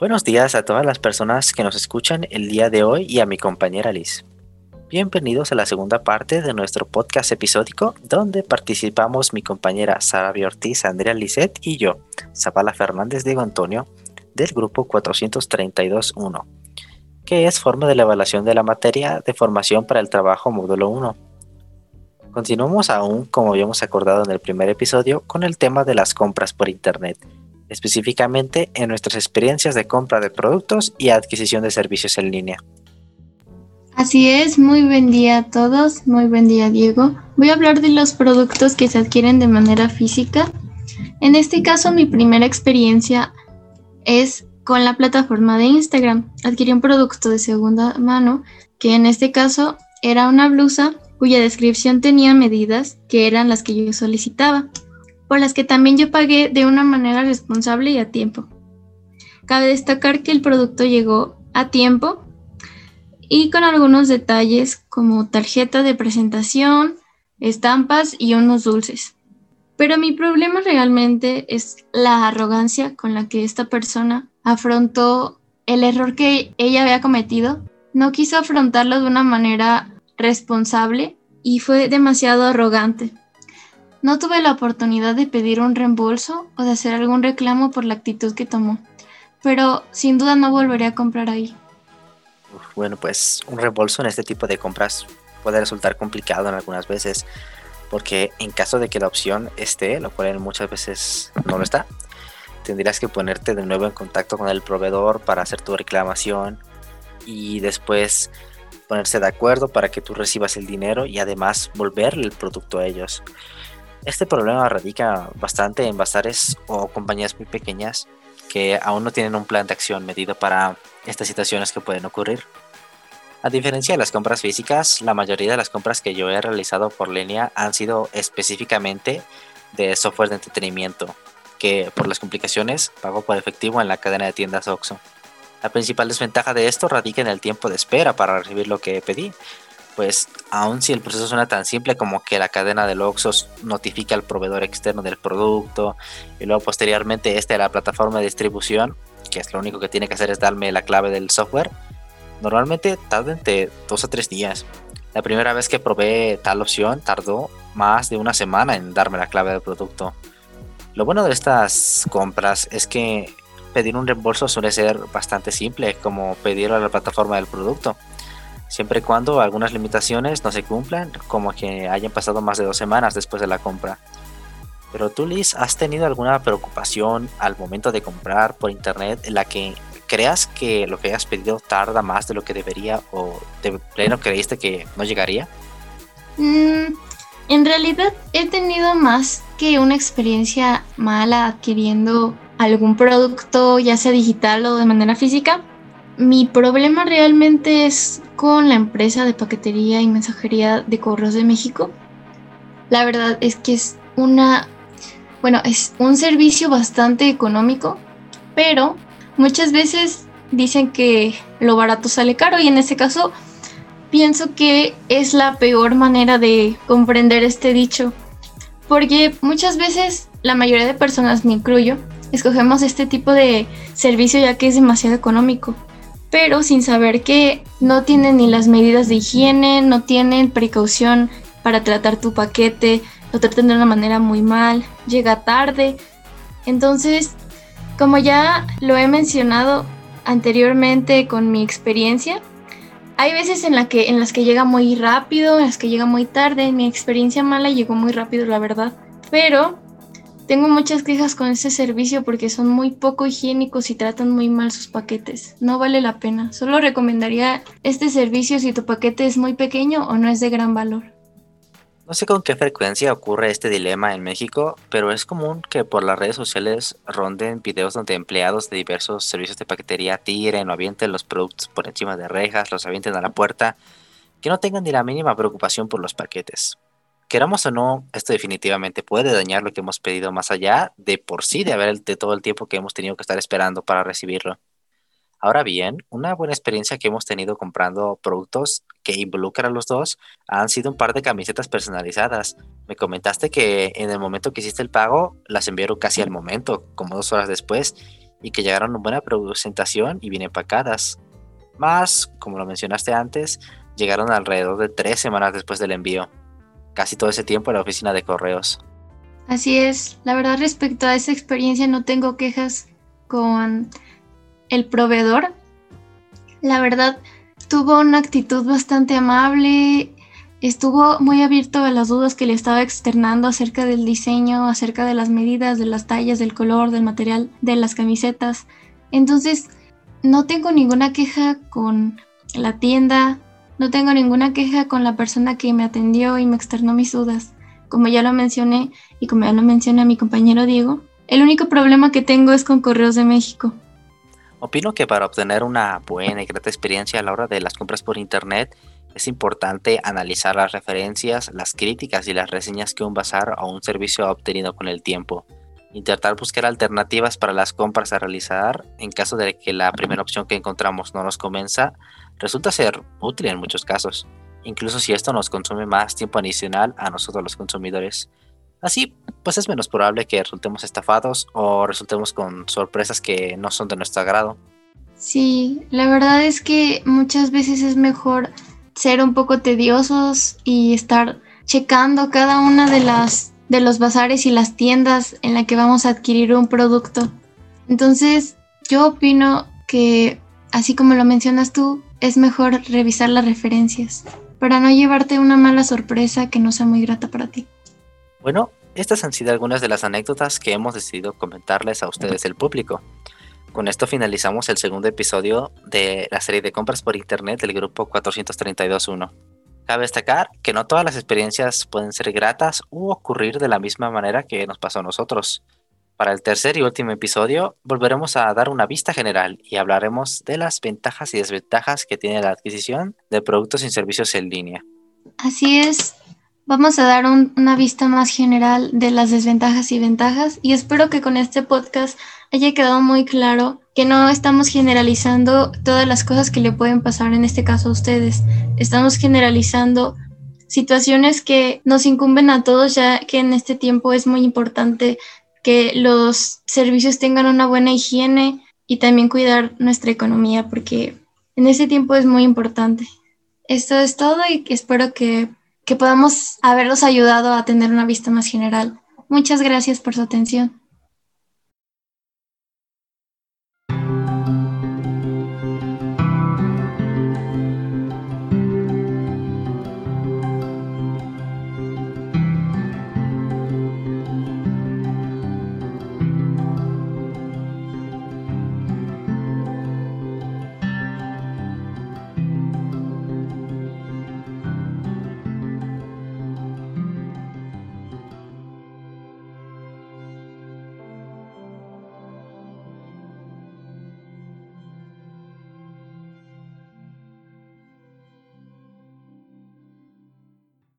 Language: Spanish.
Buenos días a todas las personas que nos escuchan el día de hoy y a mi compañera Liz. Bienvenidos a la segunda parte de nuestro podcast episódico donde participamos mi compañera Sara Ortiz, Andrea Lisset y yo, Zabala Fernández Diego Antonio, del grupo 432.1, que es forma de la evaluación de la materia de formación para el trabajo módulo 1. Continuamos aún, como habíamos acordado en el primer episodio, con el tema de las compras por Internet específicamente en nuestras experiencias de compra de productos y adquisición de servicios en línea. Así es, muy buen día a todos, muy buen día Diego. Voy a hablar de los productos que se adquieren de manera física. En este caso, mi primera experiencia es con la plataforma de Instagram. Adquirí un producto de segunda mano que en este caso era una blusa cuya descripción tenía medidas que eran las que yo solicitaba por las que también yo pagué de una manera responsable y a tiempo. Cabe destacar que el producto llegó a tiempo y con algunos detalles como tarjeta de presentación, estampas y unos dulces. Pero mi problema realmente es la arrogancia con la que esta persona afrontó el error que ella había cometido. No quiso afrontarlo de una manera responsable y fue demasiado arrogante. No tuve la oportunidad de pedir un reembolso o de hacer algún reclamo por la actitud que tomó, pero sin duda no volveré a comprar ahí. Bueno, pues un reembolso en este tipo de compras puede resultar complicado en algunas veces, porque en caso de que la opción esté, lo cual muchas veces no lo está, tendrías que ponerte de nuevo en contacto con el proveedor para hacer tu reclamación y después ponerse de acuerdo para que tú recibas el dinero y además volverle el producto a ellos. Este problema radica bastante en bazares o compañías muy pequeñas que aún no tienen un plan de acción medido para estas situaciones que pueden ocurrir. A diferencia de las compras físicas, la mayoría de las compras que yo he realizado por línea han sido específicamente de software de entretenimiento, que por las complicaciones pago por efectivo en la cadena de tiendas OXO. La principal desventaja de esto radica en el tiempo de espera para recibir lo que pedí, pues aun si el proceso suena tan simple como que la cadena de Oxos notifica al proveedor externo del producto y luego posteriormente este a la plataforma de distribución, que es lo único que tiene que hacer es darme la clave del software, normalmente tarda entre dos a tres días. La primera vez que probé tal opción tardó más de una semana en darme la clave del producto. Lo bueno de estas compras es que pedir un reembolso suele ser bastante simple, como pedirlo a la plataforma del producto siempre y cuando algunas limitaciones no se cumplan, como que hayan pasado más de dos semanas después de la compra. Pero tú, Liz, ¿has tenido alguna preocupación al momento de comprar por internet en la que creas que lo que hayas pedido tarda más de lo que debería o de pleno creíste que no llegaría? Mm, en realidad he tenido más que una experiencia mala adquiriendo algún producto, ya sea digital o de manera física. Mi problema realmente es con la empresa de paquetería y mensajería de Correos de México. La verdad es que es una, bueno, es un servicio bastante económico, pero muchas veces dicen que lo barato sale caro y en este caso pienso que es la peor manera de comprender este dicho, porque muchas veces la mayoría de personas, me incluyo, escogemos este tipo de servicio ya que es demasiado económico pero sin saber que no tienen ni las medidas de higiene, no tienen precaución para tratar tu paquete, lo tratan de una manera muy mal, llega tarde. Entonces, como ya lo he mencionado anteriormente con mi experiencia, hay veces en, que, en las que llega muy rápido, en las que llega muy tarde. Mi experiencia mala llegó muy rápido, la verdad. Pero tengo muchas quejas con este servicio porque son muy poco higiénicos y tratan muy mal sus paquetes. No vale la pena. Solo recomendaría este servicio si tu paquete es muy pequeño o no es de gran valor. No sé con qué frecuencia ocurre este dilema en México, pero es común que por las redes sociales ronden videos donde empleados de diversos servicios de paquetería tiren o avienten los productos por encima de rejas, los avienten a la puerta, que no tengan ni la mínima preocupación por los paquetes queramos o no, esto definitivamente puede dañar lo que hemos pedido más allá de por sí de haber de todo el tiempo que hemos tenido que estar esperando para recibirlo. Ahora bien, una buena experiencia que hemos tenido comprando productos que involucran a los dos han sido un par de camisetas personalizadas. Me comentaste que en el momento que hiciste el pago las enviaron casi al momento, como dos horas después, y que llegaron en buena presentación y bien empacadas. Más, como lo mencionaste antes, llegaron alrededor de tres semanas después del envío. Casi todo ese tiempo en la oficina de correos. Así es, la verdad respecto a esa experiencia no tengo quejas con el proveedor. La verdad tuvo una actitud bastante amable, estuvo muy abierto a las dudas que le estaba externando acerca del diseño, acerca de las medidas, de las tallas, del color, del material, de las camisetas. Entonces, no tengo ninguna queja con la tienda, no tengo ninguna queja con la persona que me atendió y me externó mis dudas. Como ya lo mencioné y como ya lo menciona mi compañero Diego, el único problema que tengo es con Correos de México. Opino que para obtener una buena y grata experiencia a la hora de las compras por internet es importante analizar las referencias, las críticas y las reseñas que un bazar o un servicio ha obtenido con el tiempo. Intentar buscar alternativas para las compras a realizar en caso de que la primera opción que encontramos no nos convenza, resulta ser útil en muchos casos, incluso si esto nos consume más tiempo adicional a nosotros los consumidores. Así, pues es menos probable que resultemos estafados o resultemos con sorpresas que no son de nuestro agrado. Sí, la verdad es que muchas veces es mejor ser un poco tediosos y estar checando cada una de las de los bazares y las tiendas en la que vamos a adquirir un producto. Entonces, yo opino que así como lo mencionas tú, es mejor revisar las referencias para no llevarte una mala sorpresa que no sea muy grata para ti. Bueno, estas han sido algunas de las anécdotas que hemos decidido comentarles a ustedes el público. Con esto finalizamos el segundo episodio de la serie de compras por internet del grupo 432.1. Cabe destacar que no todas las experiencias pueden ser gratas u ocurrir de la misma manera que nos pasó a nosotros. Para el tercer y último episodio volveremos a dar una vista general y hablaremos de las ventajas y desventajas que tiene la adquisición de productos y servicios en línea. Así es, vamos a dar una vista más general de las desventajas y ventajas y espero que con este podcast haya quedado muy claro que no estamos generalizando todas las cosas que le pueden pasar en este caso a ustedes. Estamos generalizando situaciones que nos incumben a todos ya que en este tiempo es muy importante que los servicios tengan una buena higiene y también cuidar nuestra economía porque en este tiempo es muy importante. Esto es todo y espero que, que podamos haberlos ayudado a tener una vista más general. Muchas gracias por su atención.